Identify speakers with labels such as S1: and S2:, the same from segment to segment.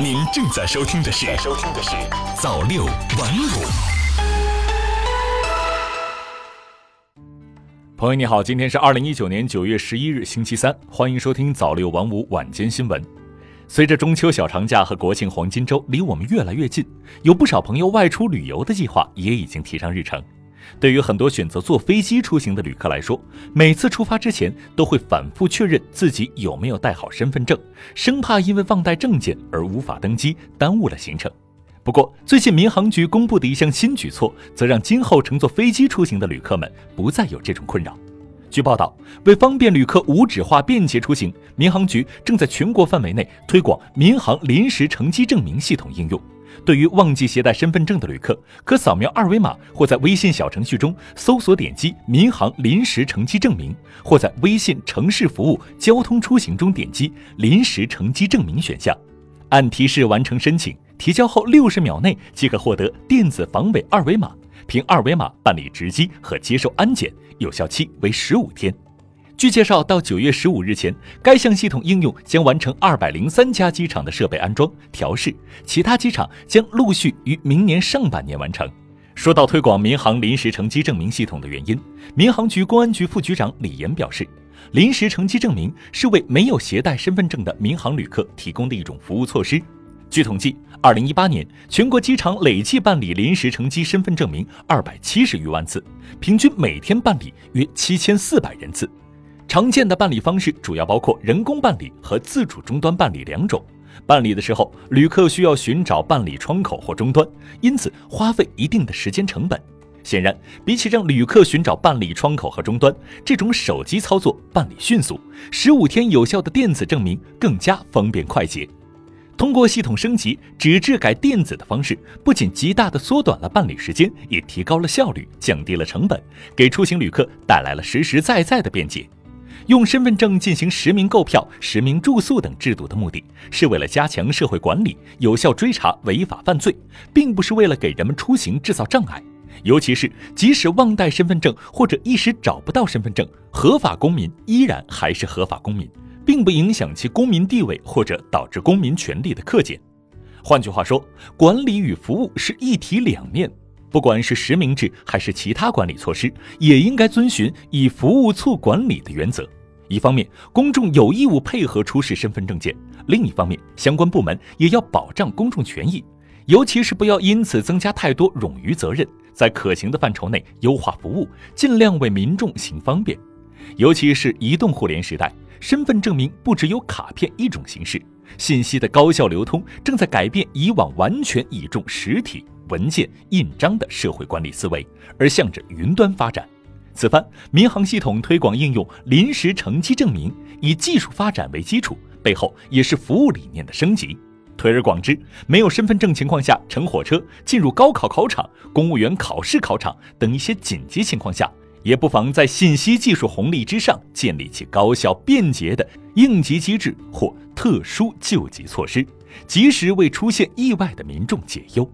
S1: 您正在收听的是《收听的是早六晚五》。
S2: 朋友你好，今天是二零一九年九月十一日星期三，欢迎收听早六晚五晚间新闻。随着中秋小长假和国庆黄金周离我们越来越近，有不少朋友外出旅游的计划也已经提上日程。对于很多选择坐飞机出行的旅客来说，每次出发之前都会反复确认自己有没有带好身份证，生怕因为忘带证件而无法登机，耽误了行程。不过，最近民航局公布的一项新举措，则让今后乘坐飞机出行的旅客们不再有这种困扰。据报道，为方便旅客无纸化便捷出行，民航局正在全国范围内推广民航临时乘机证明系统应用。对于忘记携带身份证的旅客，可扫描二维码，或在微信小程序中搜索点击“民航临时乘机证明”，或在微信城市服务交通出行中点击“临时乘机证明”选项，按提示完成申请，提交后六十秒内即可获得电子防伪二维码。凭二维码办理值机和接受安检，有效期为十五天。据介绍，到九月十五日前，该项系统应用将完成二百零三家机场的设备安装调试，其他机场将陆续于明年上半年完成。说到推广民航临时乘机证明系统的原因，民航局公安局副局长李岩表示，临时乘机证明是为没有携带身份证的民航旅客提供的一种服务措施。据统计，二零一八年全国机场累计办理临时乘机身份证明二百七十余万次，平均每天办理约七千四百人次。常见的办理方式主要包括人工办理和自主终端办理两种。办理的时候，旅客需要寻找办理窗口或终端，因此花费一定的时间成本。显然，比起让旅客寻找办理窗口和终端，这种手机操作办理迅速，十五天有效的电子证明更加方便快捷。通过系统升级，纸质改电子的方式，不仅极大的缩短了办理时间，也提高了效率，降低了成本，给出行旅客带来了实实在在的便捷。用身份证进行实名购票、实名住宿等制度的目的，是为了加强社会管理，有效追查违法犯罪，并不是为了给人们出行制造障碍。尤其是即使忘带身份证或者一时找不到身份证，合法公民依然还是合法公民。并不影响其公民地位或者导致公民权利的克减。换句话说，管理与服务是一体两面。不管是实名制还是其他管理措施，也应该遵循以服务促管理的原则。一方面，公众有义务配合出示身份证件；另一方面，相关部门也要保障公众权益，尤其是不要因此增加太多冗余责任，在可行的范畴内优化服务，尽量为民众行方便。尤其是移动互联时代。身份证明不只有卡片一种形式，信息的高效流通正在改变以往完全倚重实体文件印章的社会管理思维，而向着云端发展。此番民航系统推广应用临时乘机证明，以技术发展为基础，背后也是服务理念的升级。推而广之，没有身份证情况下乘火车进入高考考场、公务员考试考场等一些紧急情况下。也不妨在信息技术红利之上建立起高效便捷的应急机制或特殊救急措施，及时为出现意外的民众解忧。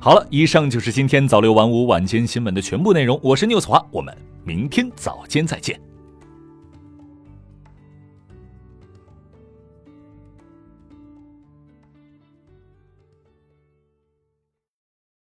S2: 好了，以上就是今天早六晚五晚间新闻的全部内容。我是 news 华，我们明天早间再见。